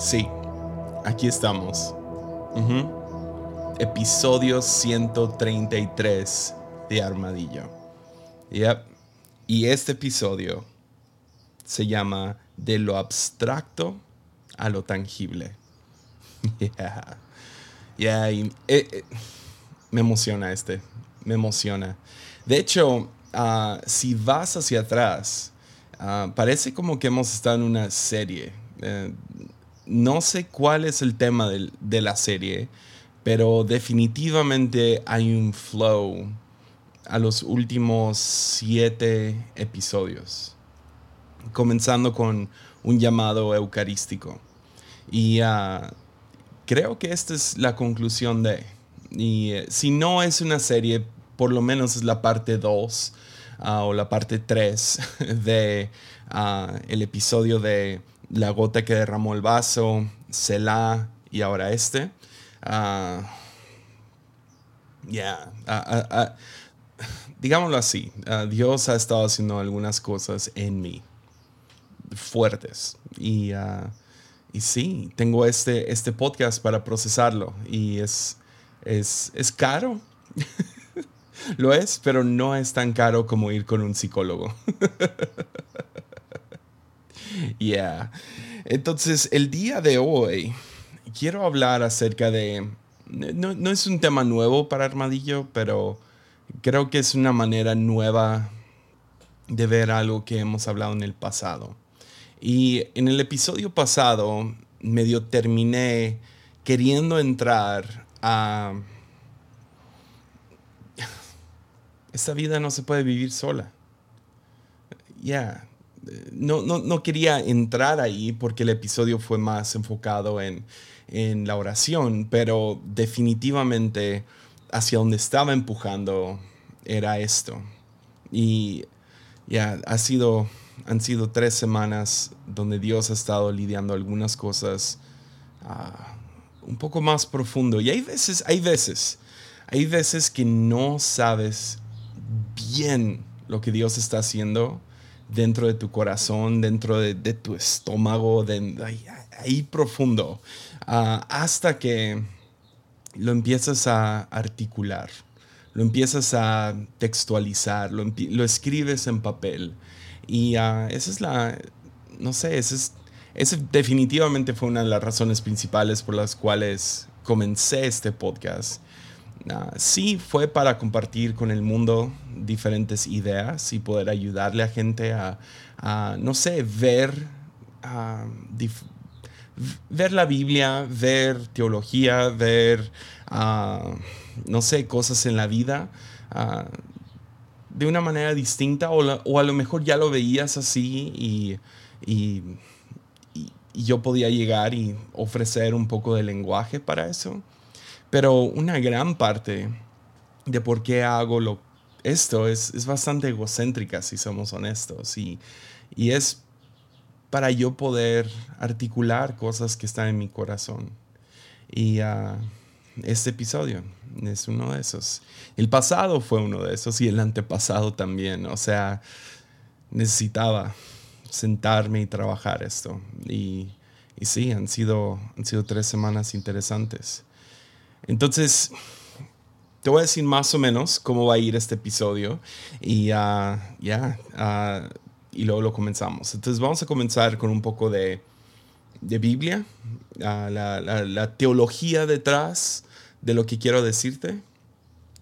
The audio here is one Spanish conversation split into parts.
Sí, aquí estamos. Episodio 133 de Armadillo. Yep. Y este episodio se llama De lo abstracto a lo tangible. yeah. Yeah, eh, eh, me emociona este. Me emociona. De hecho, ah, si vas hacia atrás, ah, parece como que hemos estado en una serie. Eh, no sé cuál es el tema de, la serie, pero definitivamente hay un flow a los últimos siete episodios, comenzando con un llamado eucarístico. Y ah, creo que esta es la conclusión de, y eh, si no es una serie, por lo menos es la parte 2 ah, o la parte 3 de ah, el episodio de la gota que derramó el vaso, Selah y ahora este. Uh, ya, digámoslo así, Dios ha estado haciendo algunas cosas en mí fuertes y, y sí, tengo este, este podcast para procesarlo y es, es, es caro. Lo es, pero no es tan caro como ir con un psicólogo. Yeah. Entonces, el día de hoy quiero hablar acerca de... No, es un tema nuevo para Armadillo, pero creo que es una manera nueva de ver algo que hemos hablado en el pasado. Y en el episodio pasado medio terminé queriendo entrar a... Esta vida no se puede vivir sola. Ya, no, no, quería entrar ahí porque el episodio fue más enfocado en, la oración, pero definitivamente hacia donde estaba empujando era esto. Y ya ha sido, han sido tres semanas donde Dios ha estado lidiando algunas cosas ah, un poco más profundo. Y hay veces, hay veces, hay veces que no sabes bien lo que Dios está haciendo dentro de tu corazón, dentro de, tu estómago, ahí, profundo, ah, hasta que lo empiezas a articular, lo empiezas a textualizar, lo, escribes en papel. Y uh, esa es la, no sé, esa es, ese definitivamente fue una de las razones principales por las cuales comencé este podcast. Ah, sí fue para compartir con el mundo diferentes ideas y poder ayudarle a gente a, no sé, ver, ver la Biblia, ver teología, ver, ah, no sé, cosas en la vida ah, de una manera distinta o, a lo mejor ya lo veías así y, y yo podía llegar y ofrecer un poco de lenguaje para eso. Pero una gran parte de por qué hago lo, esto es, es bastante egocéntrica, si somos honestos. Y, y es para yo poder articular cosas que están en mi corazón. Y uh, este episodio es uno de esos. El pasado fue uno de esos y el antepasado también. O sea, necesitaba sentarme y trabajar esto. Y, y sí, han sido, han sido tres semanas interesantes. Entonces, te voy a decir más o menos cómo va a ir este episodio y ya, ah, y luego lo comenzamos. Entonces vamos a comenzar con un poco de, Biblia, ah, la, teología detrás de lo que quiero decirte.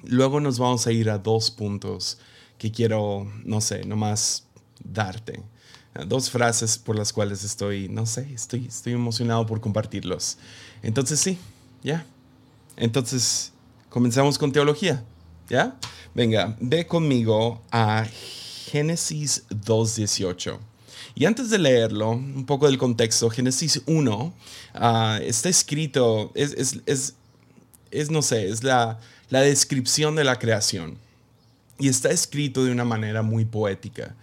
Luego nos vamos a ir a dos puntos que quiero, no sé, nomás darte. Dos frases por las cuales estoy, no sé, estoy, estoy emocionado por compartirlos. Entonces sí, ya. Entonces, comenzamos con teología, ¿ya? Venga, ve conmigo a Génesis 2.18. Y antes de leerlo, un poco del contexto, Génesis 1 ah, está escrito, es, es, no sé, es la, la descripción de la creación. y está escrito de una manera muy poética.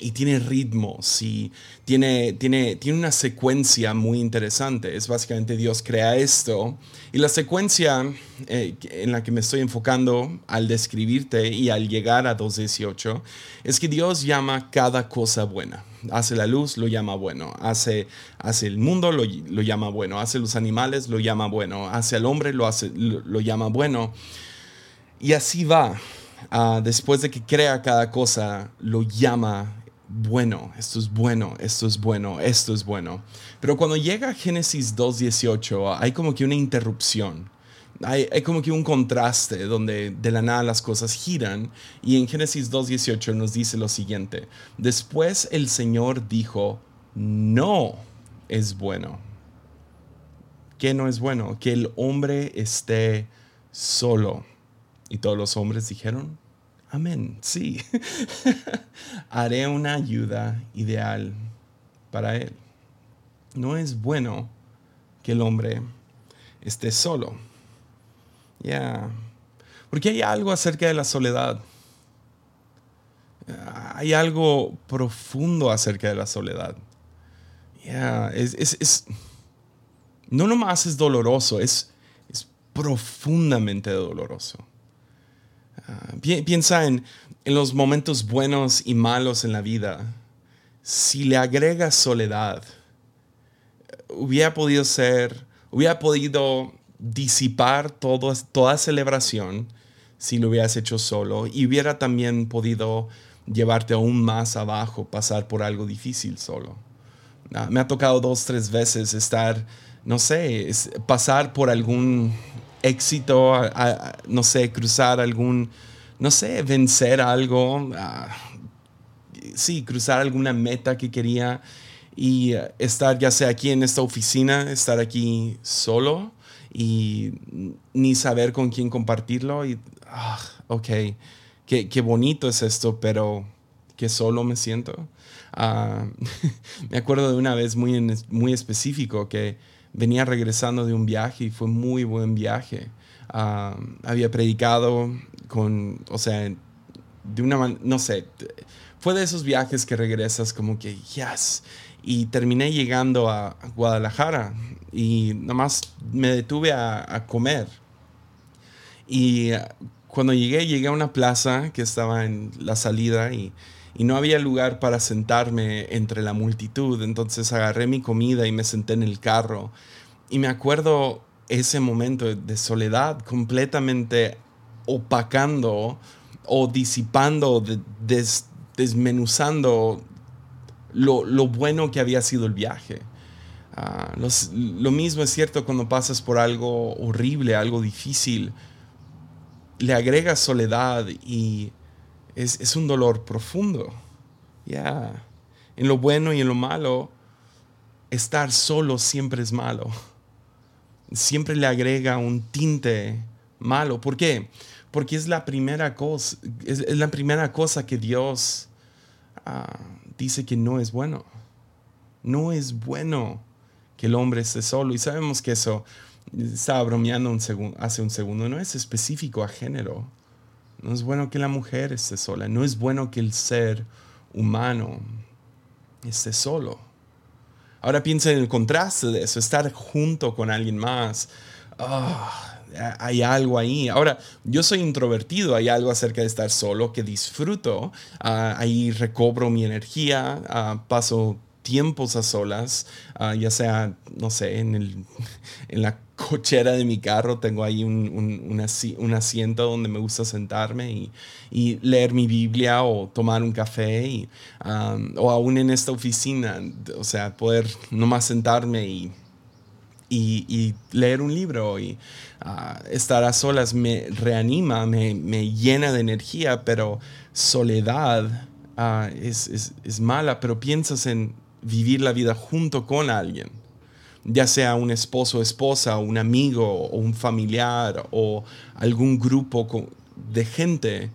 Y tiene ritmos y tiene, tiene, tiene una secuencia muy interesante. Es básicamente Dios crea esto y la secuencia eh, en la que me estoy enfocando al describirte y al llegar a 2.18 es que Dios llama cada cosa buena. Hace la luz, lo llama bueno. Hace, hace el mundo, lo, lo llama bueno. Hace los animales, lo llama bueno. Hace al hombre, lo, hace, lo llama bueno. Y así va. Ah, después de que crea cada cosa, lo llama bueno, esto es bueno, esto es bueno, esto es bueno. Pero cuando llega a Génesis 2.18, hay como que una interrupción. Hay, hay, como que un contraste donde de la nada las cosas giran y en Génesis 2.18 nos dice lo siguiente, después el Señor dijo, no es bueno. ¿Qué no es bueno? Que el hombre esté solo. Y todos los hombres dijeron, amén, sí. Haré una ayuda ideal para él. No es bueno que el hombre esté solo. Ya. Porque hay algo acerca de la soledad. Hay algo profundo acerca de la soledad. Ya. Es, es, no nomás es doloroso, es, es profundamente doloroso. Ah, piensa en, los momentos buenos y malos en la vida. Si le agregas soledad, hubiera podido ser, hubiera podido disipar toda celebración si lo hubieras hecho solo y hubiera también podido llevarte aún más abajo, pasar por algo difícil solo. Ah, me ha tocado dos, tres veces estar, no sé, pasar por algún éxito, no sé, cruzar algún, no sé, vencer algo, sí, cruzar alguna meta que quería y eh, estar ya sea aquí en esta oficina, estar aquí solo y ni saber con quién compartirlo y, ah, ok, qué, qué, bonito es esto, pero qué solo me siento. Ah, me acuerdo de una vez muy, muy específico que venía regresando de un viaje y fue muy buen viaje. Ah, había predicado con, o sea, de una manera, no sé, fue de esos viajes que regresas como que, yes. Y terminé llegando a Guadalajara y nomás me detuve a, comer. Y ah, cuando llegué, llegué a una plaza que estaba en la salida y, y no había lugar para sentarme entre la multitud. Entonces agarré mi comida y me senté en el carro. Y me acuerdo ese momento de soledad completamente opacando o disipando, desmenuzando lo, bueno que había sido el viaje. Ah, lo mismo es cierto cuando pasas por algo horrible, algo difícil. Le agregas soledad y es, un dolor profundo. Ya. En lo bueno y en lo malo, estar solo siempre es malo siempre le agrega un tinte malo. ¿Por qué? Porque es la primera cosa, es, la primera cosa que Dios ah, dice que no es bueno. No es bueno que el hombre esté solo. Y sabemos que eso, estaba bromeando hace un segundo, no es específico a género. No es bueno que la mujer esté sola. No es bueno que el ser humano esté solo. Ahora piensa en el contraste de eso, estar junto con alguien más. Ah, hay algo ahí. Ahora, yo soy introvertido, hay algo acerca de estar solo que disfruto. Ah, ahí recobro mi energía, ah, paso tiempos a solas, ya sea, no sé, en, el, en la cochera de mi carro tengo ahí un, un, un, asiento donde me gusta sentarme y, y, leer mi Biblia o tomar un café y, o aún en esta oficina, o sea, poder nomás sentarme y, y, leer un libro y ah, estar a solas me reanima, me, me, llena de energía, pero soledad ah, es, es, es mala, pero piensas en vivir la vida junto con alguien ya sea un esposo o esposa, un amigo o un familiar o algún grupo de gente,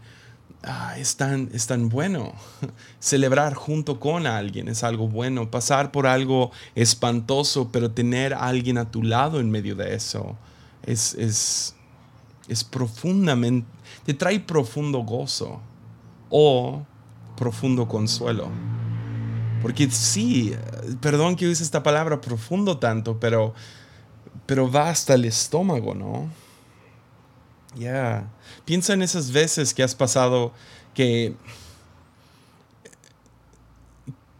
ah, es, tan, es tan bueno. Celebrar junto con alguien es algo bueno. Pasar por algo espantoso, pero tener a alguien a tu lado en medio de eso es, es, es profundamente, te trae profundo gozo o profundo consuelo. Porque sí, perdón que use esta palabra profundo tanto, pero, pero va hasta el estómago, ¿no? Ya. Piensa en esas veces que has pasado que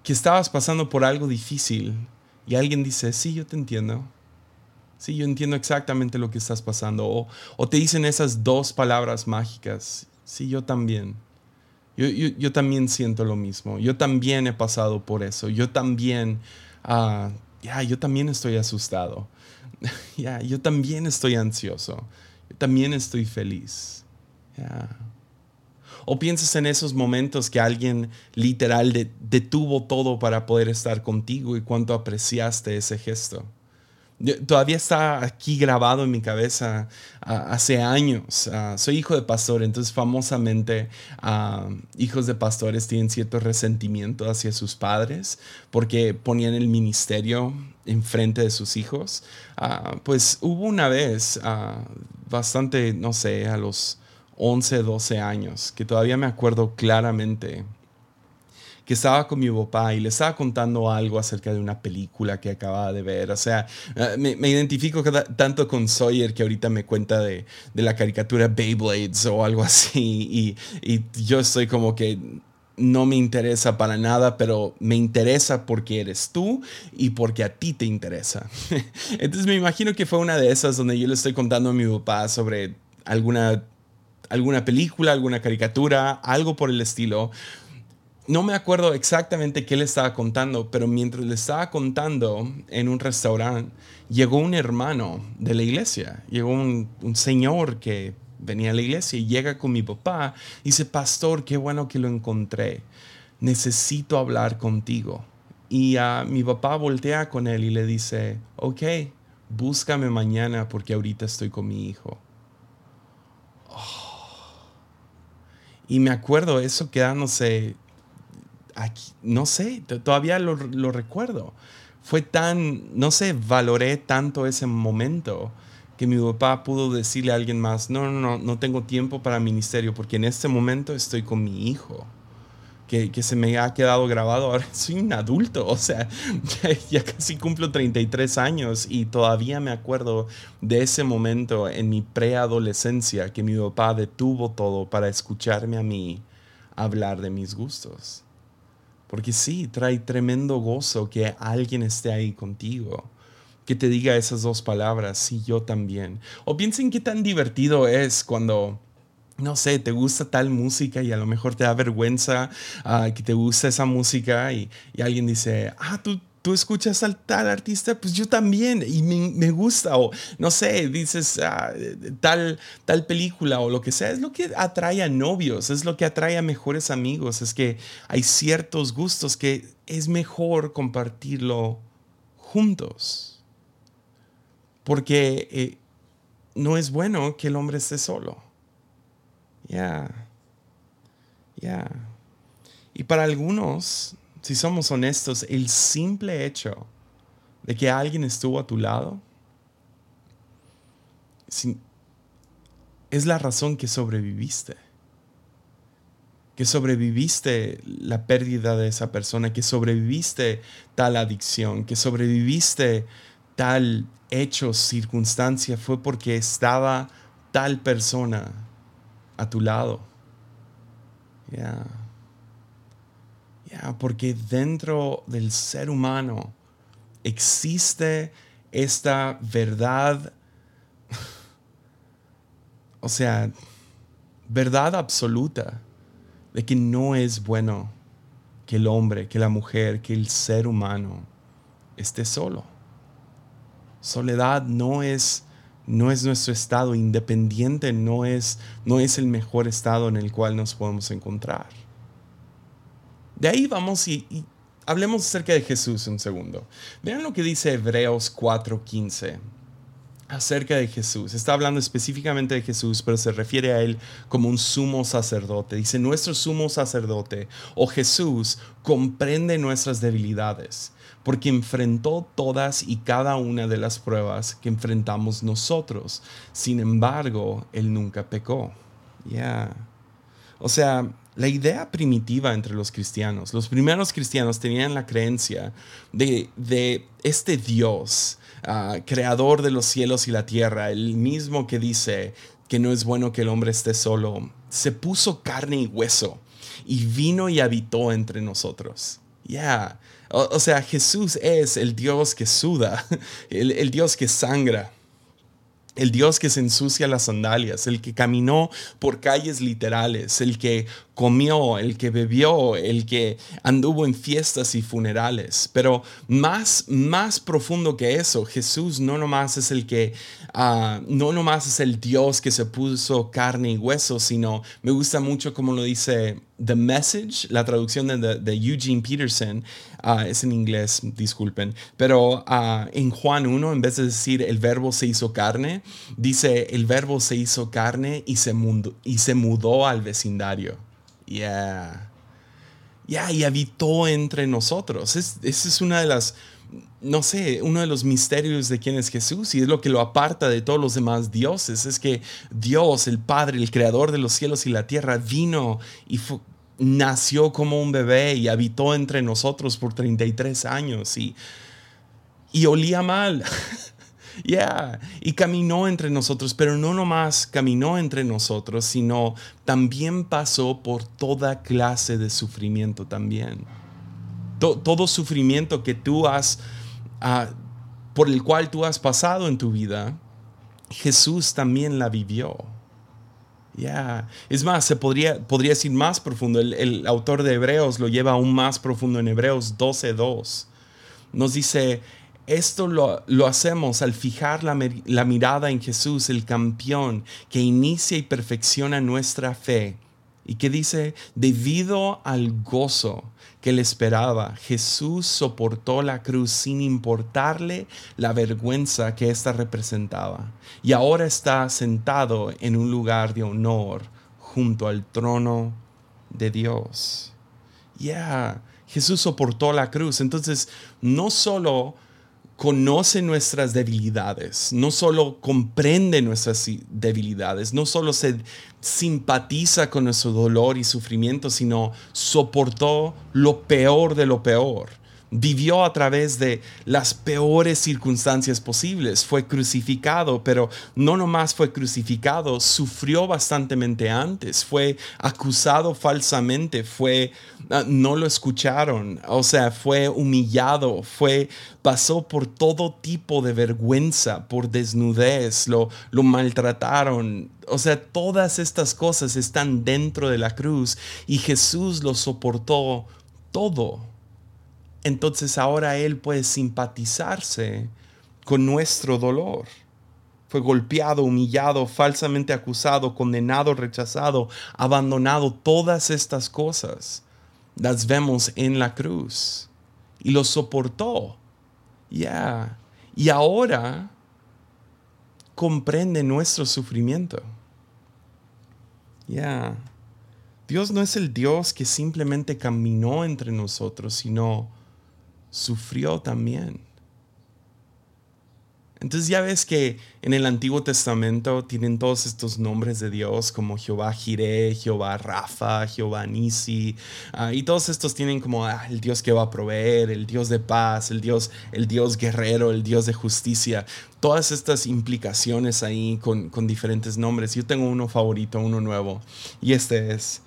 que estabas pasando por algo difícil y alguien dice, sí, yo te entiendo. Sí, yo entiendo exactamente lo que estás pasando. O, te dicen esas dos palabras mágicas. Sí, yo también. Yo, también siento lo mismo. Yo también he pasado por eso. Yo también, ah, ya, yo también estoy asustado. ya, yo también estoy ansioso. Yo también estoy feliz. O piensas en esos momentos que alguien literal detuvo todo para poder estar contigo y cuánto apreciaste ese gesto. Todavía está aquí grabado en mi cabeza hace años. soy hijo de pastor, entonces famosamente hijos de pastores tienen cierto resentimiento hacia sus padres porque ponían el ministerio enfrente de sus hijos. Ah, pues hubo una vez, ah, bastante, no sé, a los 11, 12 años, que todavía me acuerdo claramente que estaba con mi papá y le estaba contando algo acerca de una película que acababa de ver. O sea, eh, me, identifico tanto con Sawyer que ahorita me cuenta de, la caricatura Beyblades o algo así. Y, y, yo estoy como que no me interesa para nada, pero me interesa porque eres tú y porque a ti te interesa. Entonces me imagino que fue una de esas donde yo le estoy contando a mi papá sobre alguna alguna película, alguna caricatura, algo por el estilo. No me acuerdo exactamente qué le estaba contando, pero mientras le estaba contando en un restaurante, llegó un hermano de la iglesia, llegó un, señor que venía a la iglesia y llega con mi papá y dice, pastor, qué bueno que lo encontré, necesito hablar contigo. Y a mi papá voltea con él y le dice, ok, búscame mañana porque ahorita estoy con mi hijo. Oh y me acuerdo eso quedándose aquí, no sé, todavía lo, lo recuerdo. Fue tan, no sé, valoré tanto ese momento que mi papá pudo decirle a alguien más, no, no, no, no tengo tiempo para ministerio porque en este momento estoy con mi hijo que, se me ha quedado grabado. Ahora soy un adulto, o sea, ya, casi cumplo 33 años y todavía me acuerdo de ese momento en mi preadolescencia que mi papá detuvo todo para escucharme a mí hablar de mis gustos. Porque sí, trae tremendo gozo que alguien esté ahí contigo que te diga esas dos palabras, sí, yo también. O piensen qué tan divertido es cuando no sé, te gusta tal música y a lo mejor te da vergüenza ah, que te gusta esa música y, alguien dice, ah, tú, tú escuchas al tal artista, pues yo también y me, gusta o no sé, dices ah, tal, tal película o lo que sea, es lo que atrae a novios, es lo que atrae a mejores amigos, es que hay ciertos gustos que es mejor compartirlo juntos, porque eh, no es bueno que el hombre esté solo. Ya. Ya. Y para algunos, si somos honestos, el simple hecho de que alguien estuvo a tu lado es la razón que sobreviviste. Que sobreviviste la pérdida de esa persona, que sobreviviste tal adicción, que sobreviviste tal hecho, circunstancia, fue porque estaba tal persona a tu lado. Ya. Porque dentro del ser humano existe esta verdad, o sea, verdad absoluta de que no es bueno que el hombre, que la mujer, que el ser humano esté solo. Soledad no es no es nuestro estado independiente, no es, no es el mejor estado en el cual nos podemos encontrar. De ahí vamos y, hablemos acerca de Jesús un segundo. Vean lo que dice Hebreos 4:15. acerca de Jesús. Está hablando específicamente de Jesús, pero se refiere a él como un sumo sacerdote. Dice, nuestro sumo sacerdote o Jesús comprende nuestras debilidades porque enfrentó todas y cada una de las pruebas que enfrentamos nosotros. Sin embargo, él nunca pecó. Ya. O sea, la idea primitiva entre los cristianos, los primeros cristianos tenían la creencia de, de este Dios Ah, creador de los cielos y la tierra, el mismo que dice que no es bueno que el hombre esté solo, se puso carne y hueso y vino y habitó entre nosotros. Ya, o, sea, Jesús es el Dios que suda, el Dios que sangra el Dios que se ensucia las sandalias, el que caminó por calles literales, el que comió, el que bebió, el que anduvo en fiestas y funerales. Pero más, más profundo que eso, Jesús no nomás es el que, ah, no nomás es el Dios que se puso carne y hueso, sino me gusta mucho como lo dice The Message, la traducción de, Eugene Peterson, ah, es en inglés, disculpen, pero ah, en Juan 1, en vez de decir el verbo se hizo carne, dice el verbo se hizo carne y se, y se mudó al vecindario. Yeah. Yeah, y habitó entre nosotros. esa es una de las no sé, uno de los misterios de quién es Jesús y es lo que lo aparta de todos los demás dioses, es que Dios, el Padre, el Creador de los cielos y la tierra, vino y nació como un bebé y habitó entre nosotros por 33 años y, y olía mal. Ya, y caminó entre nosotros, pero no nomás caminó entre nosotros, sino también pasó por toda clase de sufrimiento también. todo sufrimiento que tú has Ah, por el cual tú has pasado en tu vida, Jesús también la vivió. Ya, es más, se podría, podría decir más profundo. El, autor de Hebreos lo lleva aún más profundo en Hebreos 12:2. Nos dice: Esto lo, lo hacemos al fijar la, la mirada en Jesús, el campeón que inicia y perfecciona nuestra fe. Y que dice: Debido al gozo que le esperaba, Jesús soportó la cruz sin importarle la vergüenza que ésta representaba. Y ahora está sentado en un lugar de honor junto al trono de Dios. Ya, Jesús soportó la cruz. Entonces, no solo conoce nuestras debilidades, no solo comprende nuestras debilidades, no solo se simpatiza con nuestro dolor y sufrimiento, sino soportó lo peor de lo peor vivió a través de las peores circunstancias posibles. Fue crucificado, pero no nomás fue crucificado, sufrió bastantemente antes. Fue acusado falsamente, fue ah, no lo escucharon, o sea, fue humillado, fue pasó por todo tipo de vergüenza, por desnudez, lo, lo maltrataron. O sea, todas estas cosas están dentro de la cruz y Jesús lo soportó todo entonces ahora Él puede simpatizarse con nuestro dolor. Fue golpeado, humillado, falsamente acusado, condenado, rechazado, abandonado. Todas estas cosas las vemos en la cruz. Y lo soportó. Ya. Y ahora comprende nuestro sufrimiento. Ya. Dios no es el Dios que simplemente caminó entre nosotros, sino sufrió también. Entonces ya ves que en el Antiguo Testamento tienen todos estos nombres de Dios como Jehová Jireh, Jehová Rafa, Jehová Nisi, ah, y todos estos tienen como ah, el Dios que va a proveer, el Dios de paz, el Dios, el Dios guerrero, el Dios de justicia, todas estas implicaciones ahí con, con diferentes nombres. Yo tengo uno favorito, uno nuevo, y este es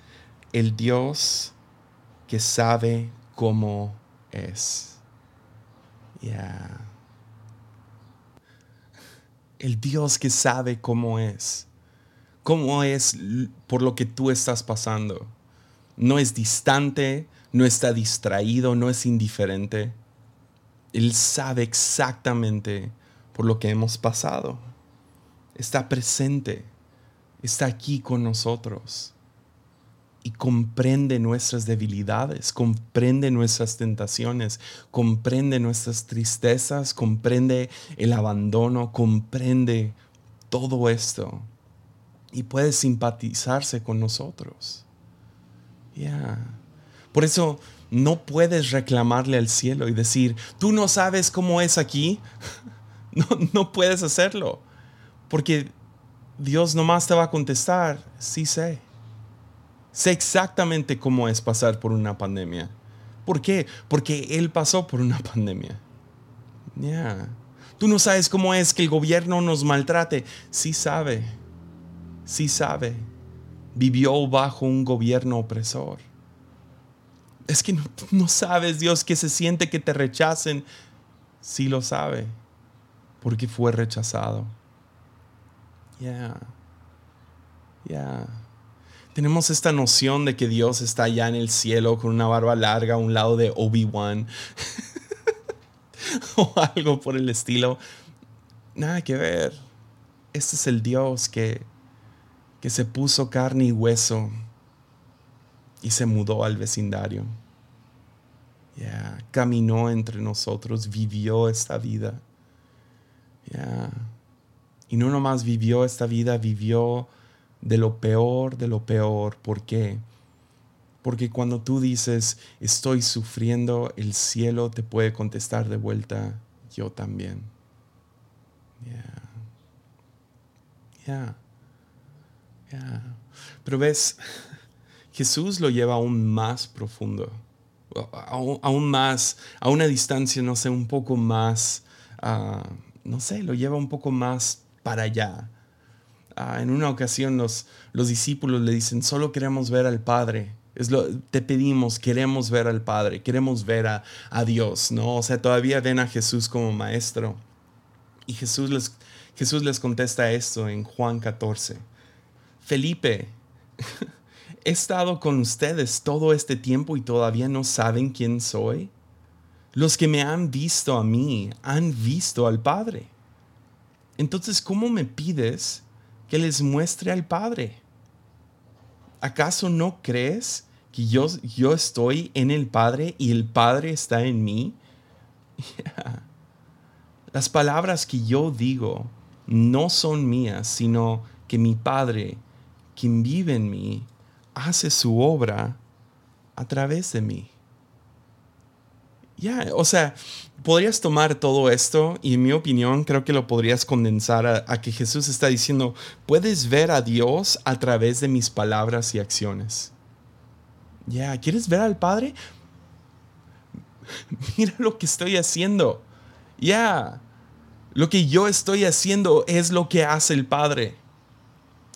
el Dios que sabe cómo es. El Dios que sabe cómo es. Cómo es por lo que tú estás pasando. No es distante, no está distraído, no es indiferente. Él sabe exactamente por lo que hemos pasado. Está presente. Está aquí con nosotros. Y comprende nuestras debilidades, comprende nuestras tentaciones, comprende nuestras tristezas, comprende el abandono, comprende todo esto y puede simpatizarse con nosotros. Por eso no puedes reclamarle al cielo y decir, tú no sabes cómo es aquí. no, no puedes hacerlo. Porque Dios nomás te va a contestar, sí sé. Sé exactamente cómo es pasar por una pandemia. ¿Por qué? Porque Él pasó por una pandemia. Ya. Tú no sabes cómo es que el gobierno nos maltrate. Sí sabe. Sí sabe. Vivió bajo un gobierno opresor. Es que no, sabes, Dios, que se siente que te rechacen. Sí lo sabe. Porque fue rechazado. Ya. Ya. Tenemos esta noción de que Dios está allá en el cielo con una barba larga a un lado de Obi-Wan. o algo por el estilo. Nada que ver. Este es el Dios que, que se puso carne y hueso y se mudó al vecindario. Ya, caminó entre nosotros, vivió esta vida. Ya. Y no nomás vivió esta vida, vivió de lo peor, de lo peor. ¿Por qué? Porque cuando tú dices, estoy sufriendo, el cielo te puede contestar de vuelta, yo también. Ya. Ya. Ya. Pero ves, Jesús lo lleva aún más profundo, aún, más, a una distancia, no sé, un poco más, ah, no sé, lo lleva un poco más para allá. Ah, en una ocasión los, los discípulos le dicen, solo queremos ver al Padre. Es lo, te pedimos, queremos ver al Padre, queremos ver a, a, Dios, ¿no? O sea, todavía ven a Jesús como maestro. Y Jesús les, Jesús les contesta esto en Juan 14. Felipe, he estado con ustedes todo este tiempo y todavía no saben quién soy. Los que me han visto a mí han visto al Padre. Entonces, ¿cómo me pides que les muestre al Padre? ¿Acaso no crees que yo, yo estoy en el Padre y el Padre está en mí? Las palabras que yo digo no son mías, sino que mi Padre, quien vive en mí, hace su obra a través de mí. Ya, o sea, podrías tomar todo esto y en mi opinión creo que lo podrías condensar a, que Jesús está diciendo, puedes ver a Dios a través de mis palabras y acciones. Ya, ¿quieres ver al Padre? Mira lo que estoy haciendo. Ya, lo que yo estoy haciendo es lo que hace el Padre.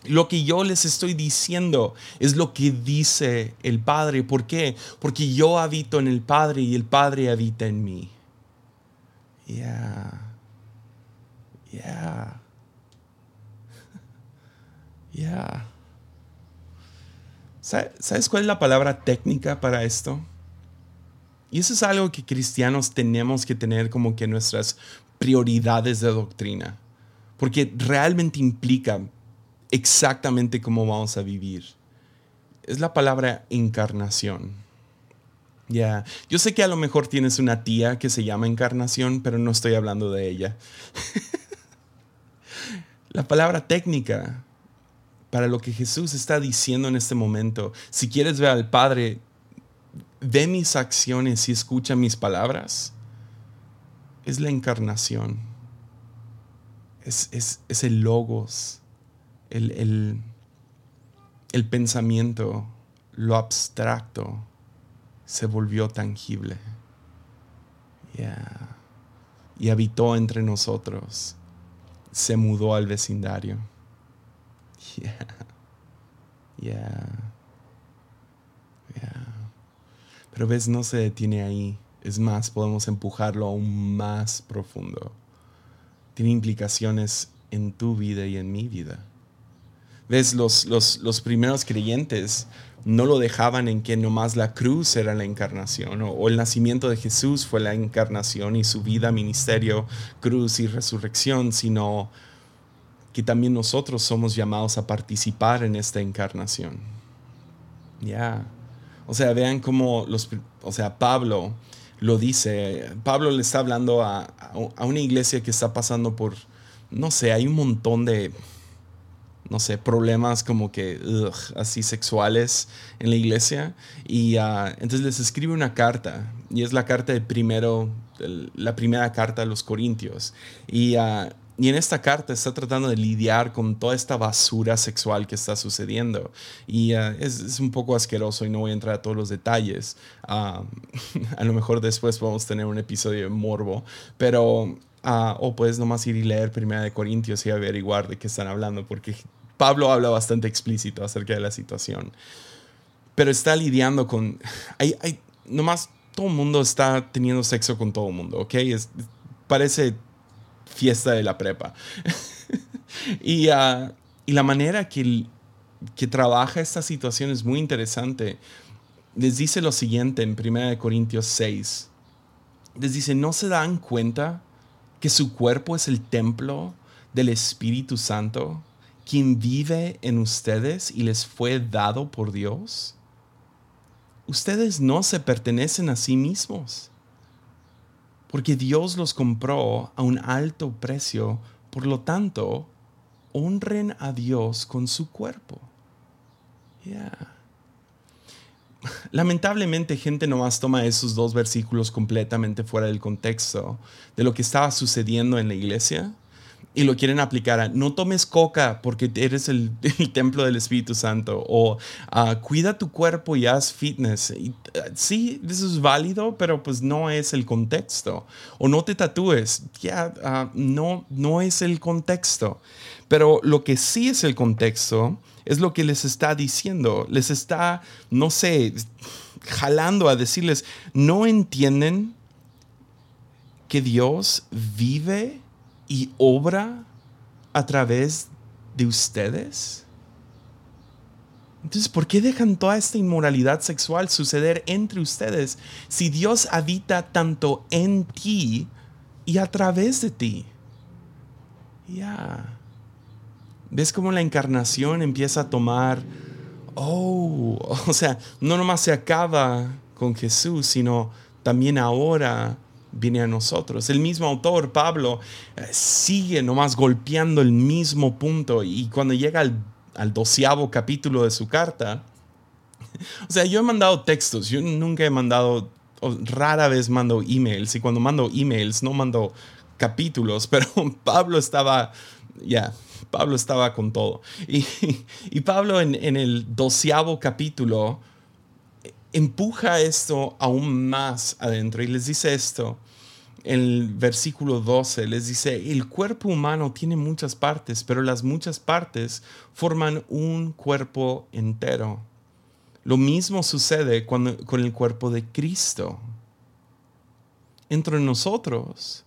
Lo que yo les estoy diciendo es lo que dice el Padre. ¿Por qué? Porque yo habito en el Padre y el Padre habita en mí. Ya. Ya. Ya. ¿Sabes cuál es la palabra técnica para esto? Y eso es algo que cristianos tenemos que tener como que nuestras prioridades de doctrina. Porque realmente implica exactamente cómo vamos a vivir. Es la palabra encarnación. Ya, yo sé que a lo mejor tienes una tía que se llama encarnación, pero no estoy hablando de ella. la palabra técnica para lo que Jesús está diciendo en este momento, si quieres ver al Padre, ve mis acciones y escucha mis palabras, es la encarnación. Es, es, es el logos el, pensamiento, lo abstracto, se volvió tangible. Y habitó entre nosotros. Se mudó al vecindario. Pero ves, no se detiene ahí. Es más, podemos empujarlo aún más profundo. Tiene implicaciones en tu vida y en mi vida. Ves, los, los, primeros creyentes no lo dejaban en que nomás la cruz era la encarnación o, el nacimiento de Jesús fue la encarnación y su vida, ministerio, cruz y resurrección, sino que también nosotros somos llamados a participar en esta encarnación. Ya. O sea, vean cómo los, o sea, Pablo lo dice. Pablo le está hablando a, a una iglesia que está pasando por, no sé, hay un montón de, no sé, problemas como que así sexuales en la iglesia. Y uh, entonces les escribe una carta. Y es la carta de primero, la primera carta a los Corintios. Y, uh, y en esta carta está tratando de lidiar con toda esta basura sexual que está sucediendo. Y uh, es, es, un poco asqueroso y no voy a entrar a todos los detalles. a lo mejor después podemos tener un episodio de morbo. Pero o puedes nomás ir y leer Primera de Corintios y averiguar de qué están hablando, porque Pablo habla bastante explícito acerca de la situación. Pero está lidiando con... Hay, hay, nomás todo el mundo está teniendo sexo con todo el mundo, ¿ok? Es, parece fiesta de la prepa. y, uh, y, la manera que, que trabaja esta situación es muy interesante. Les dice lo siguiente en 1 Corintios 6. Les dice, ¿no se dan cuenta que su cuerpo es el templo del Espíritu Santo quien vive en ustedes y les fue dado por Dios? Ustedes no se pertenecen a sí mismos, porque Dios los compró a un alto precio, por lo tanto, honren a Dios con su cuerpo. Lamentablemente gente nomás toma esos dos versículos completamente fuera del contexto de lo que estaba sucediendo en la iglesia y lo quieren aplicar a no tomes coca porque eres el, templo del Espíritu Santo o ah, cuida tu cuerpo y haz fitness. Y, ah, sí, eso es válido, pero pues no es el contexto. O no te tatúes, ya ah, no, no es el contexto. Pero lo que sí es el contexto es lo que les está diciendo. Les está, no sé, jalando a decirles, no entienden que Dios vive y obra a través de ustedes? Entonces, ¿por qué dejan toda esta inmoralidad sexual suceder entre ustedes si Dios habita tanto en ti y a través de ti? Ya. ¿Ves cómo la encarnación empieza a tomar, oh, o sea, no nomás se acaba con Jesús, sino también ahora viene a nosotros. El mismo autor, Pablo, eh, sigue nomás golpeando el mismo punto y cuando llega al, al doceavo capítulo de su carta, o sea, yo he mandado textos, yo nunca he mandado, rara vez mando emails y cuando mando emails no mando capítulos, pero Pablo estaba, ya, Pablo estaba con todo. Y, y Pablo en, en el doceavo capítulo, empuja esto aún más adentro y les dice esto. En el versículo 12 les dice, el cuerpo humano tiene muchas partes, pero las muchas partes forman un cuerpo entero. Lo mismo sucede con el cuerpo de Cristo. Entre nosotros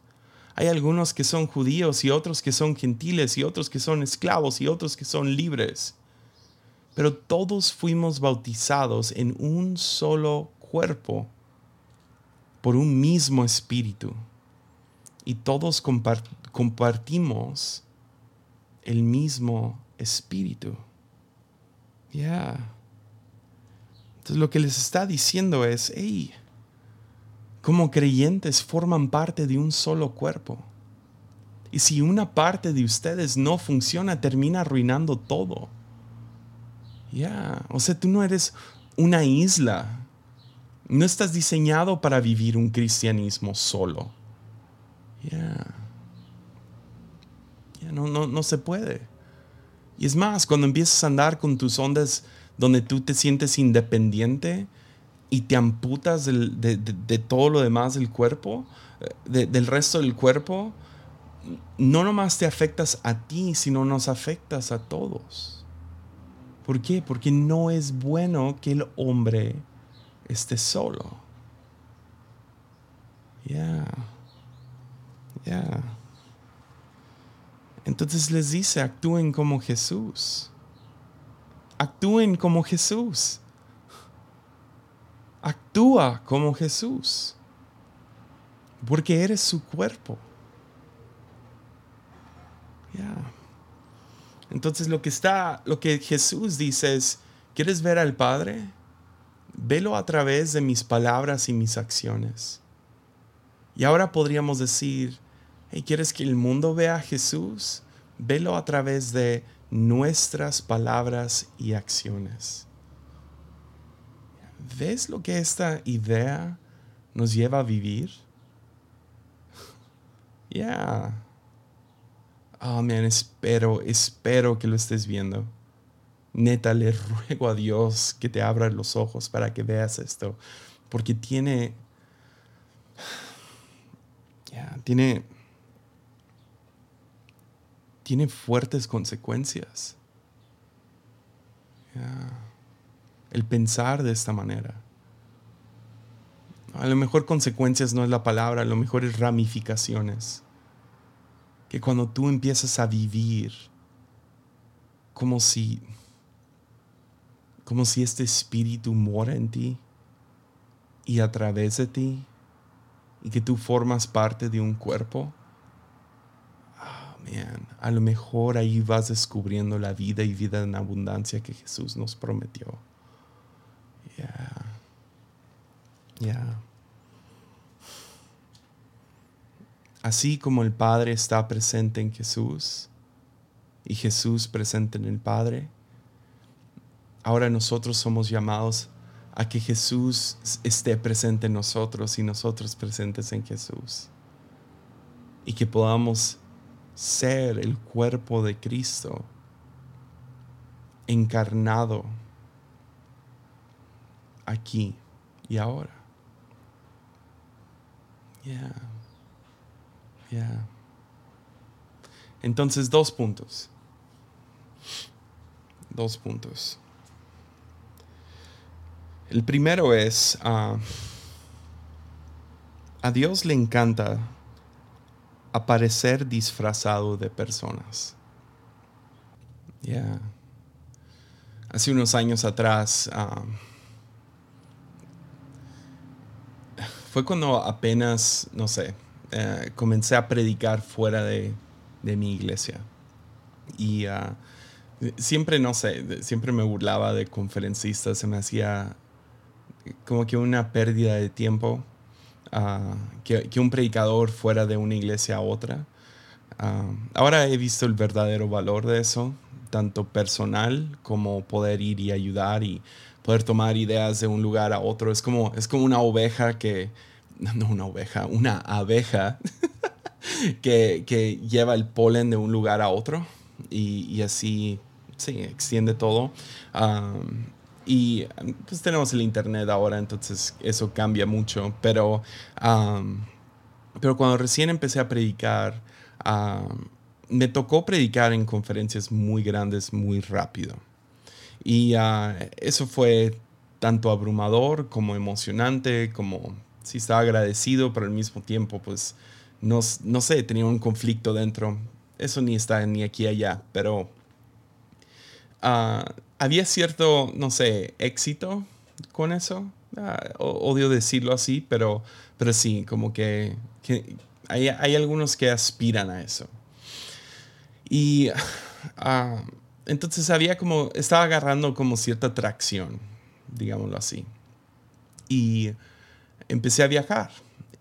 hay algunos que son judíos y otros que son gentiles y otros que son esclavos y otros que son libres pero todos fuimos bautizados en un solo cuerpo por un mismo espíritu y todos compartimos el mismo espíritu. Ya. Entonces lo que les está diciendo es, hey, como creyentes forman parte de un solo cuerpo. Y si una parte de ustedes no funciona, termina arruinando todo. Ya, o sea, tú no eres una isla. No estás diseñado para vivir un cristianismo solo. Ya. No, no, no se puede. Y es más, cuando empiezas a andar con tus ondas donde tú te sientes independiente y te amputas de, todo lo demás del cuerpo, eh, del resto del cuerpo, no nomás te afectas a ti, sino nos afectas a todos. ¿Por qué? Porque no es bueno que el hombre esté solo. Ya. Ya. Entonces les dice, actúen como Jesús. Actúen como Jesús. Actúa como Jesús. Porque eres su cuerpo. Entonces lo que está, lo que Jesús dice es, ¿quieres ver al Padre? velo a través de mis palabras y mis acciones. Y ahora podríamos decir, ¿quieres que el mundo vea a Jesús? Velo a través de nuestras palabras y acciones. ¿Ves lo que esta idea nos lleva a vivir? Yeah. Oh, man, espero, espero que lo estés viendo. Neta, le ruego a Dios que te abra los ojos para que veas esto. Porque tiene. Ya, tiene. Tiene fuertes consecuencias. El pensar de esta manera. A lo mejor consecuencias no es la palabra, a lo mejor es ramificaciones que cuando tú empiezas a vivir como si como si este espíritu mora en ti y a través de ti y que tú formas parte de un cuerpo, oh, a lo mejor ahí vas descubriendo la vida y vida en abundancia que Jesús nos prometió. Yeah. Yeah. Así como el Padre está presente en Jesús y Jesús presente en el Padre, ahora nosotros somos llamados a que Jesús esté presente en nosotros y nosotros presentes en Jesús. Y que podamos ser el cuerpo de Cristo encarnado aquí y ahora. Yeah. Entonces, dos puntos. Dos puntos. El primero es, ah, a Dios le encanta aparecer disfrazado de personas. Ya. Hace unos años atrás, ah, fue cuando apenas, no sé, eh, comencé a predicar fuera de, mi iglesia. Y ah, siempre, no sé, siempre me burlaba de conferencistas, se me hacía como que una pérdida de tiempo ah, que, un predicador fuera de una iglesia a otra. Ah, ahora he visto el verdadero valor de eso, tanto personal como poder ir y ayudar y poder tomar ideas de un lugar a otro. Es como, es como una oveja que no una oveja, una abeja que, lleva el polen de un lugar a otro y, así sí, extiende todo. y pues tenemos el internet ahora, entonces eso cambia mucho, pero, pero cuando recién empecé a predicar, me tocó predicar en conferencias muy grandes muy rápido. Y ah, eso fue tanto abrumador como emocionante, como sí estaba agradecido, pero al mismo tiempo, pues, no, no sé, tenía un conflicto dentro. Eso ni está ni aquí allá, pero ah, había cierto, no sé, éxito con eso. Ah, odio decirlo así, pero, pero sí, como que, hay, algunos que aspiran a eso. Y ah, entonces había como, estaba agarrando como cierta atracción, digámoslo así. Y empecé a viajar.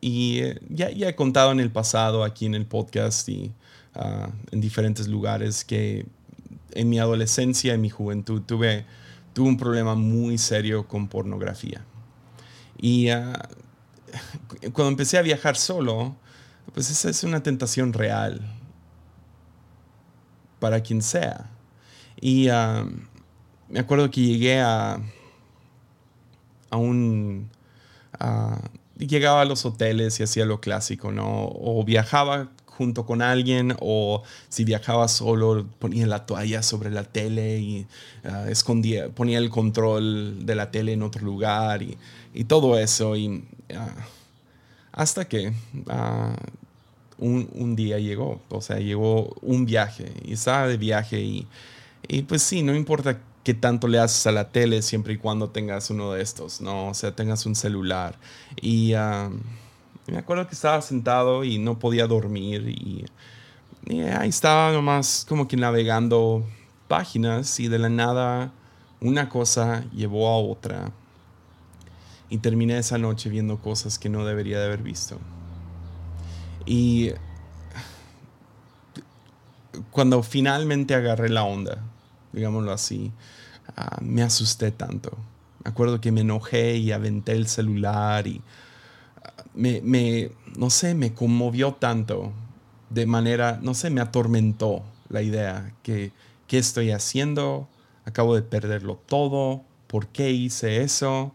Y eh, ya, ya, he contado en el pasado aquí en el podcast y ah, en diferentes lugares que en mi adolescencia, en mi juventud, tuve, tuve un problema muy serio con pornografía. Y ah, cuando empecé a viajar solo, pues esa es una tentación real para quien sea. Y ah, me acuerdo que llegué a, a un llegaba a los hoteles y hacía lo clásico, ¿no? O viajaba junto con alguien o si viajaba solo ponía la toalla sobre la tele y ah, escondía, ponía el control de la tele en otro lugar y, todo eso. Y ah, hasta que un, un, día llegó, o sea, llegó un viaje y estaba de viaje y, y pues sí, no importa qué tanto le haces a la tele siempre y cuando tengas uno de estos, ¿no? O sea, tengas un celular. Y me acuerdo que estaba sentado y no podía dormir y, ahí estaba nomás como que navegando páginas y de la nada una cosa llevó a otra. y terminé esa noche viendo cosas que no debería de haber visto. Y cuando finalmente agarré la onda, digámoslo así, ah, me asusté tanto. Me acuerdo que me enojé y aventé el celular y ah, me, no sé, me conmovió tanto de manera, no sé, me atormentó la idea que, ¿qué estoy haciendo? Acabo de perderlo todo, ¿por qué hice eso?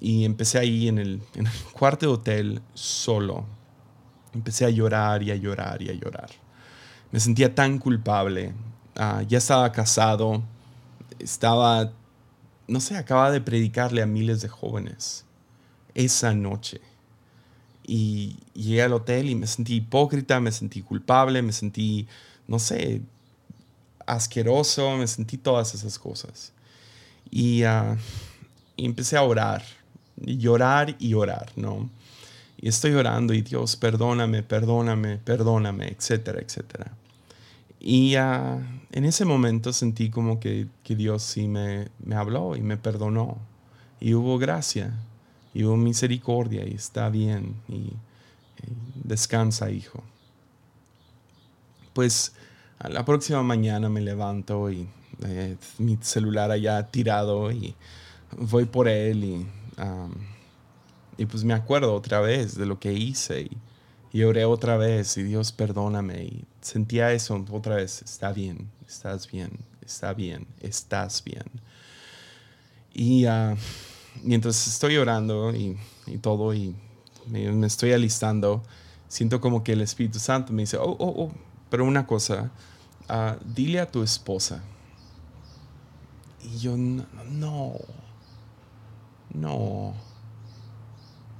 Y empecé ahí en el, en el cuarto de hotel solo. Empecé a llorar y a llorar y a llorar. Me sentía tan culpable. Ah, ya estaba casado. Estaba, no sé, acababa de predicarle a miles de jóvenes esa noche. Y llegué al hotel y me sentí hipócrita, me sentí culpable, me sentí, no sé, asqueroso, me sentí todas esas cosas. Y, ah, y empecé a orar, llorar y orar, ¿no? Y estoy orando y Dios, perdóname, perdóname, perdóname, etcétera, etcétera. Y uh, en ese momento sentí como que, que Dios sí me, me, habló y me perdonó. Y hubo gracia, y hubo misericordia, y está bien, y, descansa, hijo. Pues la próxima mañana me levanto y eh, mi celular allá tirado y voy por él y... Um, y pues me acuerdo otra vez de lo que hice oré otra vez y Dios perdóname. Y sentía eso otra vez, está bien, estás bien, está bien, estás bien. Y uh, mientras estoy orando y, todo y me, estoy alistando, siento como que el Espíritu Santo me dice, oh, oh, oh, pero una cosa, uh, dile a tu esposa. Y yo, no, no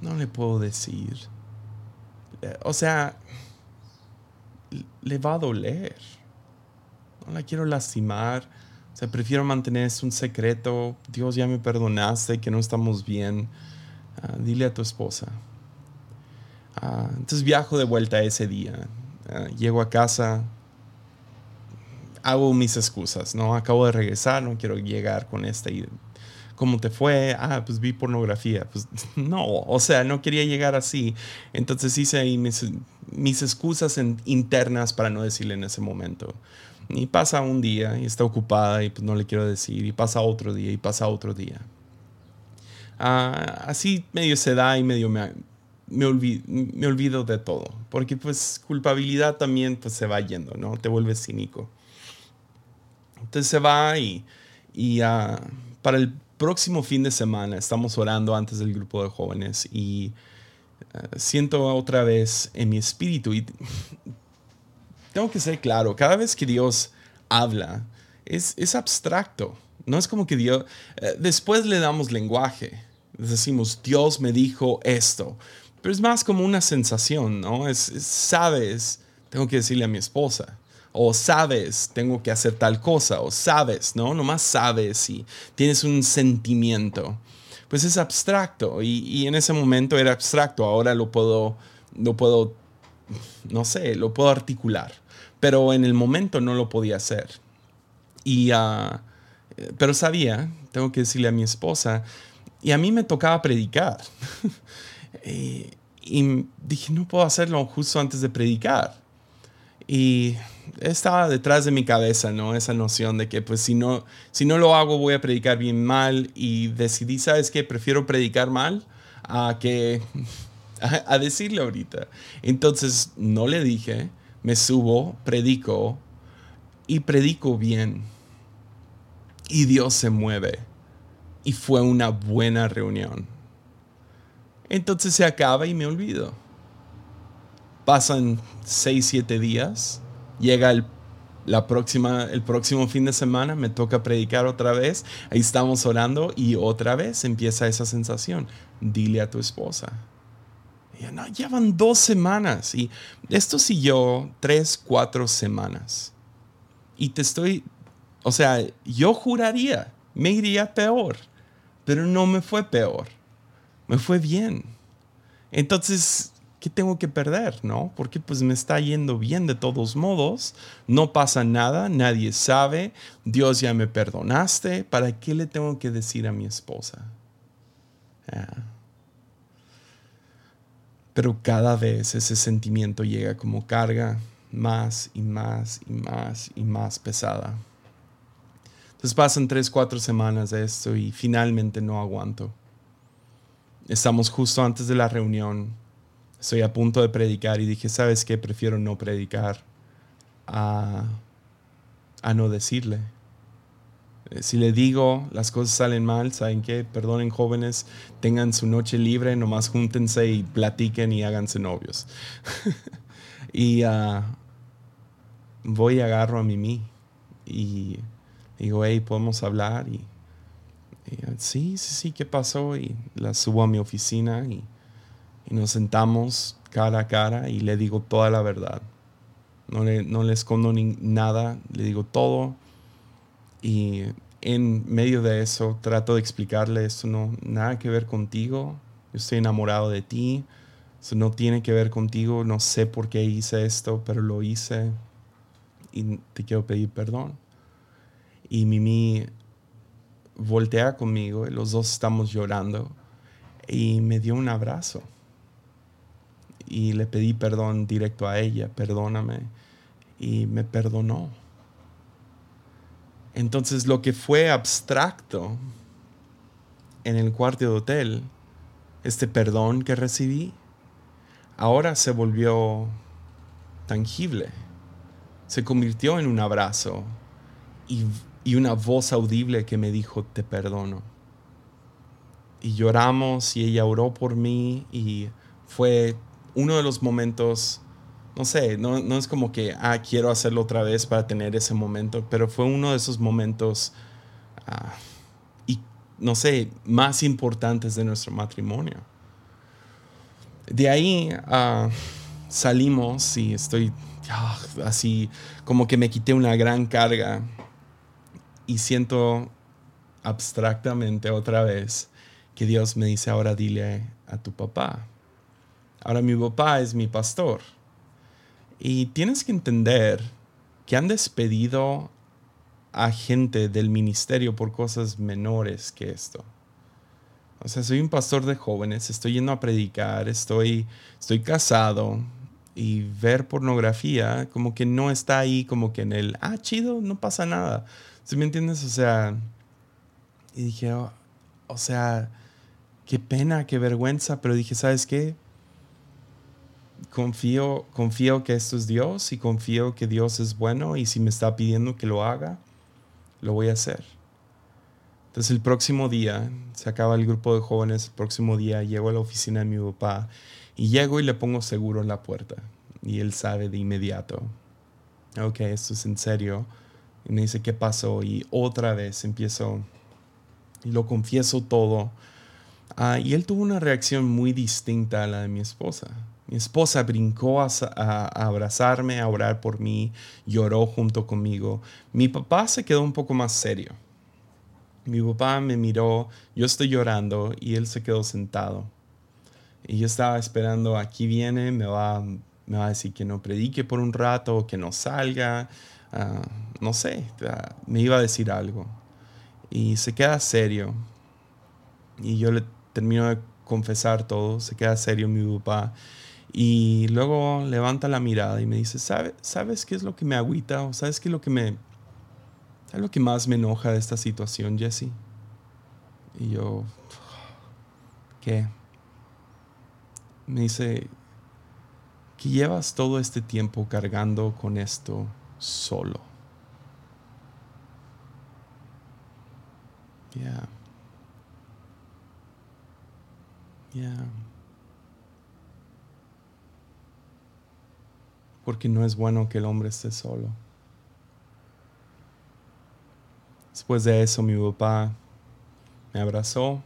no le puedo decir. Eh, o sea, le va a doler. No la quiero lastimar. O sea, prefiero mantener un secreto. Dios ya me perdonaste, que no estamos bien. Ah, dile a tu esposa. Ah, entonces viajo de vuelta ese día. Ah, llego a casa. Hago mis excusas, ¿no? Acabo de regresar, no quiero llegar con esta ¿Cómo te fue? Ah, pues vi pornografía. Pues no, o sea, no quería llegar así. Entonces hice ahí mis, excusas internas para no decirle en ese momento. Y pasa un día y está ocupada y pues no le quiero decir. Y pasa otro día y pasa otro día. Ah, así medio se da y medio me, me, olvido, me olvido de todo. Porque pues culpabilidad también pues se va yendo, ¿no? Te vuelves cínico. Entonces se va y, y uh, para el próximo fin de semana estamos orando antes del grupo de jóvenes y eh, siento otra vez en mi espíritu y tengo que ser claro, cada vez que Dios habla es, es abstracto, no es como que Dios, eh, después le damos lenguaje, decimos Dios me dijo esto, pero es más como una sensación, ¿no? es sabes, tengo que decirle a mi esposa o sabes, tengo que hacer tal cosa, o sabes, ¿no? Nomás sabes y tienes un sentimiento. Pues es abstracto y, en ese momento era abstracto, ahora lo puedo, lo puedo, no sé, lo puedo articular, pero en el momento no lo podía hacer. Y, ah, pero sabía, tengo que decirle a mi esposa, y a mí me tocaba predicar. y, y dije, no puedo hacerlo justo antes de predicar. Y estaba detrás de mi cabeza, ¿no? Esa noción de que pues si no, si no lo hago voy a predicar bien mal y decidí, ¿sabes qué? Prefiero predicar mal a que a, decirle ahorita. Entonces no le dije, me subo, predico y predico bien. Y Dios se mueve. Y fue una buena reunión. Entonces se acaba y me olvido. Pasan seis, siete días llega el, la próxima, el próximo fin de semana, me toca predicar otra vez, ahí estamos orando y otra vez empieza esa sensación, dile a tu esposa. Ya no, llevan dos semanas y esto siguió tres, cuatro semanas. Y te estoy, o sea, yo juraría, me iría peor, pero no me fue peor, me fue bien. Entonces, ¿qué tengo que perder? ¿No? Porque pues me está yendo bien de todos modos, no pasa nada, nadie sabe, Dios ya me perdonaste, ¿para qué le tengo que decir a mi esposa? Pero cada vez ese sentimiento llega como carga más y más y más y más pesada. Entonces pasan tres, cuatro semanas de esto y finalmente no aguanto. Estamos justo antes de la reunión. Estoy a punto de predicar y dije, ¿sabes qué? Prefiero no predicar a, a no decirle. Eh, si le digo las cosas salen mal, ¿saben qué? Perdonen jóvenes, tengan su noche libre, nomás júntense y platiquen y háganse novios. y uh, voy y agarro a Mimi y digo, hey, podemos hablar. Y, sí, sí, sí, ¿qué pasó? Y la subo a mi oficina y, y, nos sentamos cara a cara y le digo toda la verdad. No le, no le escondo ni nada, le digo todo. Y en medio de eso trato de explicarle esto no nada que ver contigo. Yo estoy enamorado de ti. Eso no tiene que ver contigo. No sé por qué hice esto, pero lo hice y te quiero pedir perdón. Y Mimi voltea conmigo y los dos estamos llorando y me dio un abrazo. Y le pedí perdón directo a ella, perdóname. Y me perdonó. Entonces lo que fue abstracto en el cuarto de hotel, este perdón que recibí, ahora se volvió tangible se convirtió en un abrazo y, una voz audible que me dijo, te perdono. Y lloramos y ella oró por mí y fue uno de los momentos, no sé, no, es como que, ah, quiero hacerlo otra vez para tener ese momento, pero fue uno de esos momentos, ah, y no sé, más importantes de nuestro matrimonio. De ahí ah, salimos y estoy Ah, así como que me quité una gran carga y siento abstractamente otra vez que Dios me dice, ahora dile a tu papá. Ahora mi papá es mi pastor. Y tienes que entender que han despedido a gente del ministerio por cosas menores que esto. O sea, soy un pastor de jóvenes, estoy yendo a predicar, estoy, estoy casado, y ver pornografía como que no está ahí como que en el, ah, chido, no pasa nada. ¿Sí me entiendes? O sea, y dije, oh, o sea, qué pena, qué vergüenza, pero dije, ¿sabes qué? Confío, confío que esto es Dios y confío que Dios es bueno y si me está pidiendo que lo haga, lo voy a hacer. Entonces el próximo día, se acaba el grupo de jóvenes, el próximo día llego a la oficina de mi papá y llego y le pongo seguro en la puerta. Y él sabe de inmediato. Ok, esto es en serio. Y me dice, ¿qué pasó? Y otra vez empiezo y lo confieso todo. Ah, y él tuvo una reacción muy distinta a la de mi esposa. Mi esposa brincó a, abrazarme, a orar por mí, lloró junto conmigo. Mi papá se quedó un poco más serio. Mi papá me miró, yo estoy llorando y él se quedó sentado. Y yo estaba esperando, aquí viene, me va, me va a decir que no predique por un rato, que no salga, ah, no sé, me iba a decir algo. Y se queda serio. Y yo le termino de confesar todo, se queda serio mi papá. Y luego levanta la mirada y me dice, ¿sabes, ¿sabes qué es lo que me agüita? ¿O sabes qué es lo que me... ¿Sabes lo que más me enoja de esta situación, Jesse? Y yo, ¿qué? me dice que llevas todo este tiempo cargando con esto solo. Ya. Ya. Porque no es bueno que el hombre esté solo. Después de eso mi papá me abrazó,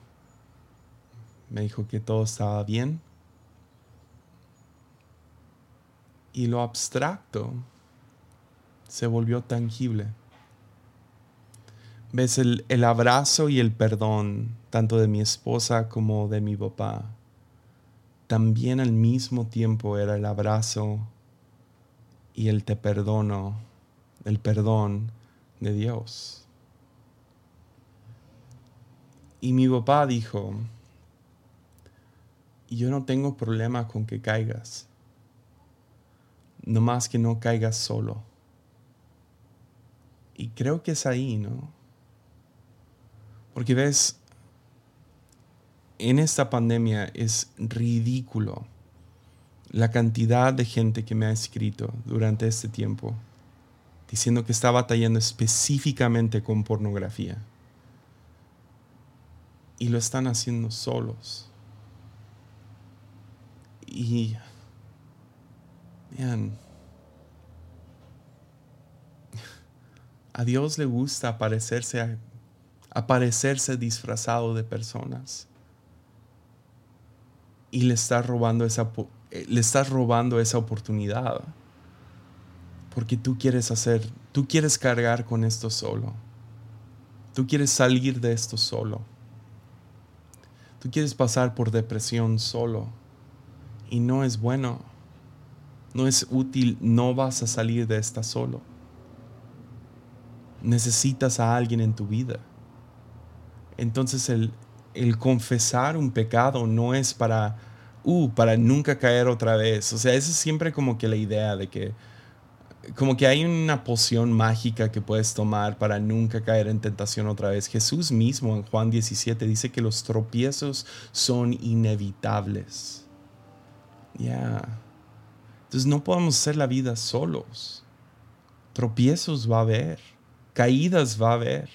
me dijo que todo estaba bien y lo abstracto se volvió tangible. Ves el, abrazo y el perdón, tanto de mi esposa como de mi papá, también al mismo tiempo era el abrazo y el te perdono, el perdón de Dios. Y mi papá dijo, yo no tengo problema con que caigas. No más que no caigas solo. Y creo que es ahí, ¿no? Porque ves, en esta pandemia es ridículo la cantidad de gente que me ha escrito durante este tiempo diciendo que está batallando específicamente con pornografía. Y lo están haciendo solos. Y, vean, a Dios le gusta aparecerse, aparecerse disfrazado de personas. Y le estás robando esa, le estás robando esa oportunidad. Porque tú quieres hacer, tú quieres cargar con esto solo. Tú quieres salir de esto solo. Tú quieres pasar por depresión solo. Y no es bueno. No es útil. No vas a salir de esta solo. Necesitas a alguien en tu vida. Entonces el, el confesar un pecado no es para, uh, para nunca caer otra vez. O sea, esa es siempre como que la idea de que, como que hay una poción mágica que puedes tomar para nunca caer en tentación otra vez. Jesús mismo en Juan 17 dice que los tropiezos son inevitables. Ya. Entonces no podemos hacer la vida solos. Tropiezos va a haber, caídas va a haber.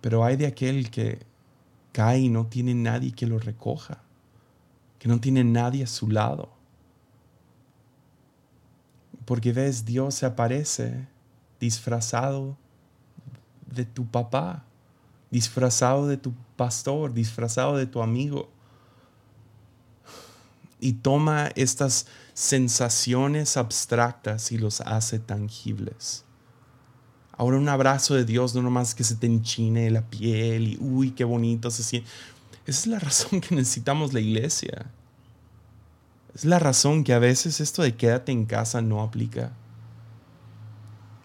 Pero hay de aquel que cae y no tiene nadie que lo recoja, que no tiene nadie a su lado. Porque ves, Dios se aparece disfrazado de tu papá, disfrazado de tu pastor, disfrazado de tu amigo. Y toma estas sensaciones abstractas y los hace tangibles. Ahora un abrazo de Dios no nomás que se te enchine la piel y uy, qué bonito se siente. Esa es la razón que necesitamos la iglesia. Es la razón que a veces esto de quédate en casa no aplica.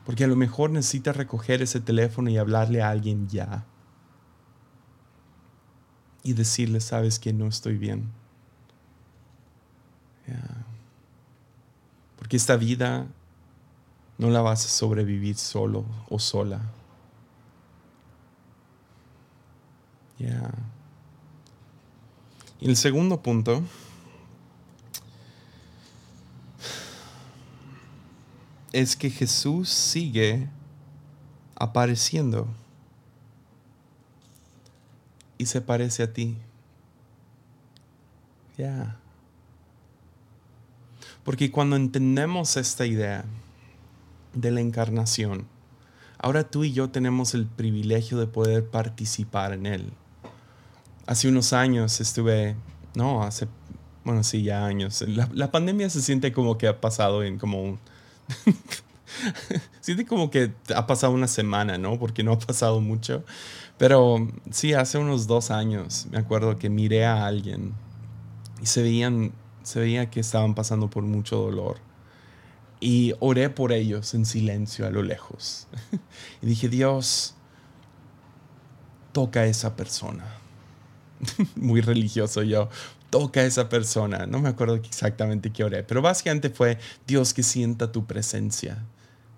Porque a lo mejor necesitas recoger ese teléfono y hablarle a alguien ya. Y decirle, sabes que no estoy bien. Porque esta vida no la vas a sobrevivir solo o sola. Ya. Y el segundo punto es que Jesús sigue apareciendo y se parece a ti. Ya. Porque cuando entendemos esta idea de la encarnación, ahora tú y yo tenemos el privilegio de poder participar en él. Hace unos años estuve, no, hace, bueno, sí, ya años. La, pandemia se siente como que ha pasado en como un Siente como que ha pasado una semana, ¿no? Porque no ha pasado mucho. Pero sí, hace unos dos años me acuerdo que miré a alguien y se veían, se veía que estaban pasando por mucho dolor. Y oré por ellos en silencio a lo lejos. y dije, Dios, toca a esa persona. Muy religioso yo toca a esa persona. No me acuerdo exactamente qué oré, pero básicamente fue Dios que sienta tu presencia.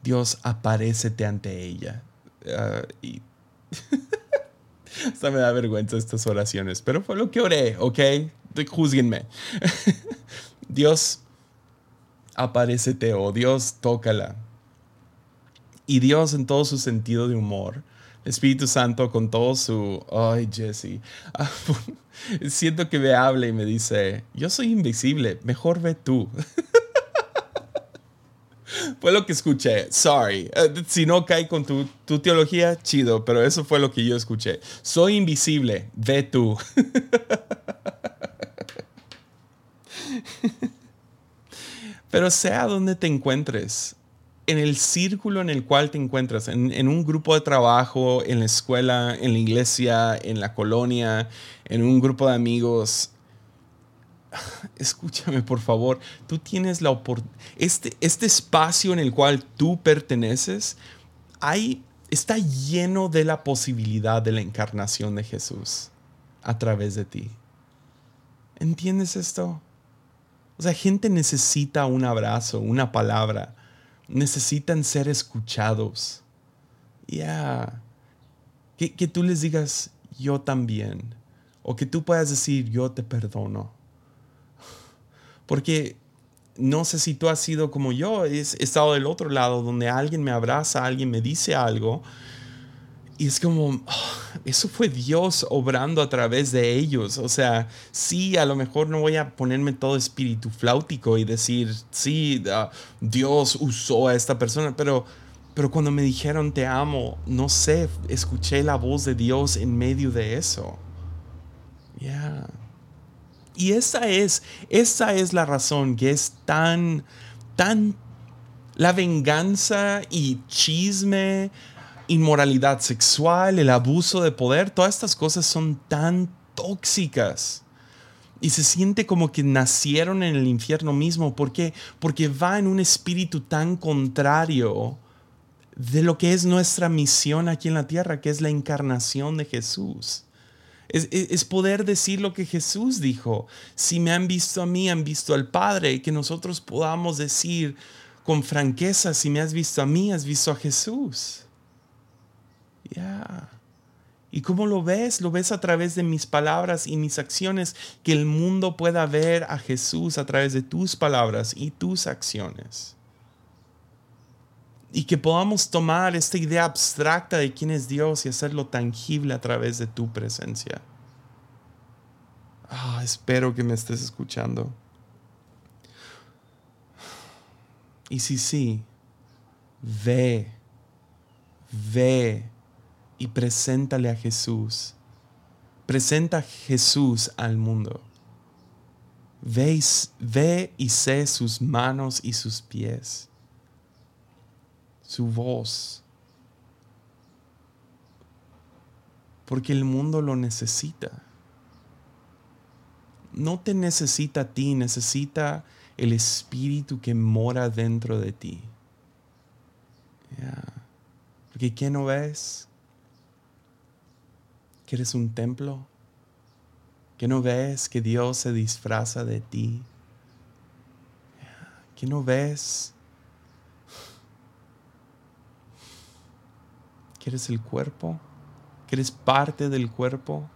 Dios aparecete ante ella. Uh, y hasta me da vergüenza estas oraciones, pero fue lo que oré, ¿ok? Júzguenme. Dios aparecete o Dios tócala. Y Dios en todo su sentido de humor Espíritu Santo con todo su, ay Jesse, siento que me habla y me dice, yo soy invisible, mejor ve tú. fue lo que escuché, sorry, eh, si no cae con tu, tu teología, chido, pero eso fue lo que yo escuché. Soy invisible, ve tú. pero sea donde te encuentres, en el círculo en el cual te encuentras, en, un grupo de trabajo, en la escuela, en la iglesia, en la colonia, en un grupo de amigos, escúchame por favor, tú tienes la oportunidad, este, este espacio en el cual tú perteneces, hay, está lleno de la posibilidad de la encarnación de Jesús a través de ti. ¿Entiendes esto? O sea, gente necesita un abrazo, una palabra. Necesitan ser escuchados. Ya. Que, que tú les digas, yo también. O que tú puedas decir, yo te perdono. Porque no sé si tú has sido como yo, he estado del otro lado donde alguien me abraza, alguien me dice algo. Y es como, ah, eso fue Dios obrando a través de ellos. O sea, sí, a lo mejor no voy a ponerme todo espíritu flautico y decir, sí, ah, Dios usó a esta persona, pero, pero cuando me dijeron te amo, no sé, escuché la voz de Dios en medio de eso. Ya. Y esa es, esa es la razón que es tan, tan, la venganza y chisme, inmoralidad sexual, el abuso de poder, todas estas cosas son tan tóxicas. Y se siente como que nacieron en el infierno mismo. ¿Por qué? Porque va en un espíritu tan contrario de lo que es nuestra misión aquí en la tierra, que es la encarnación de Jesús. Es, poder decir lo que Jesús dijo. Si me han visto a mí, han visto al Padre. Que nosotros podamos decir con franqueza, si me has visto a mí, has visto a Jesús. Ya. ¿Y cómo lo ves? Lo ves a través de mis palabras y mis acciones, que el mundo pueda ver a Jesús a través de tus palabras y tus acciones y que podamos tomar esta idea abstracta de quién es Dios y hacerlo tangible a través de tu presencia. Ah, espero que me estés escuchando. Y si sí, ve, ve y preséntale a Jesús. Presenta a Jesús al mundo. Ve, ve y sé sus manos y sus pies su voz. Porque el mundo lo necesita. No te necesita a ti, necesita el espíritu que mora dentro de ti. Porque ¿qué no ves? Que eres un templo. Que no ves que Dios se disfraza de ti. Que no ves que eres el cuerpo, que eres parte del cuerpo.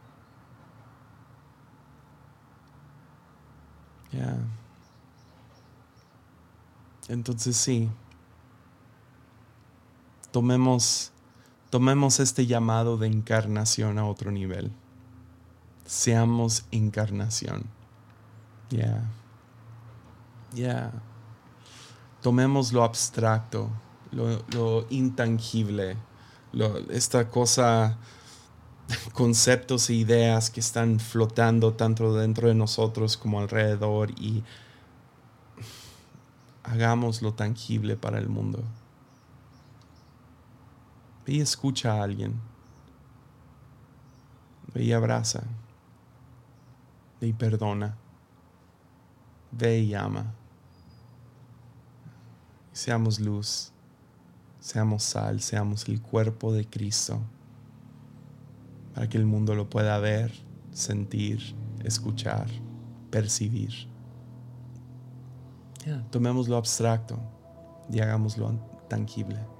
Ya. Entonces sí, tomemos, tomemos este llamado de encarnación a otro nivel. Seamos encarnación. Ya. Ya. Tomemos lo abstracto, lo, lo intangible esta cosa, conceptos e ideas que están flotando tanto dentro de nosotros como alrededor y hagámoslo tangible para el mundo. Ve y escucha a alguien. Ve y abraza. Ve y perdona. Ve y ama. seamos luz seamos sal, seamos el cuerpo de Cristo, para que el mundo lo pueda ver, sentir, escuchar, percibir. tomemos lo abstracto y hagámoslo tangible.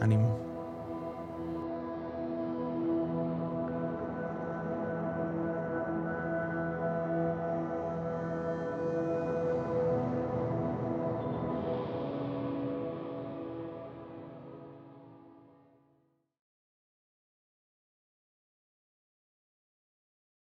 Ánimo.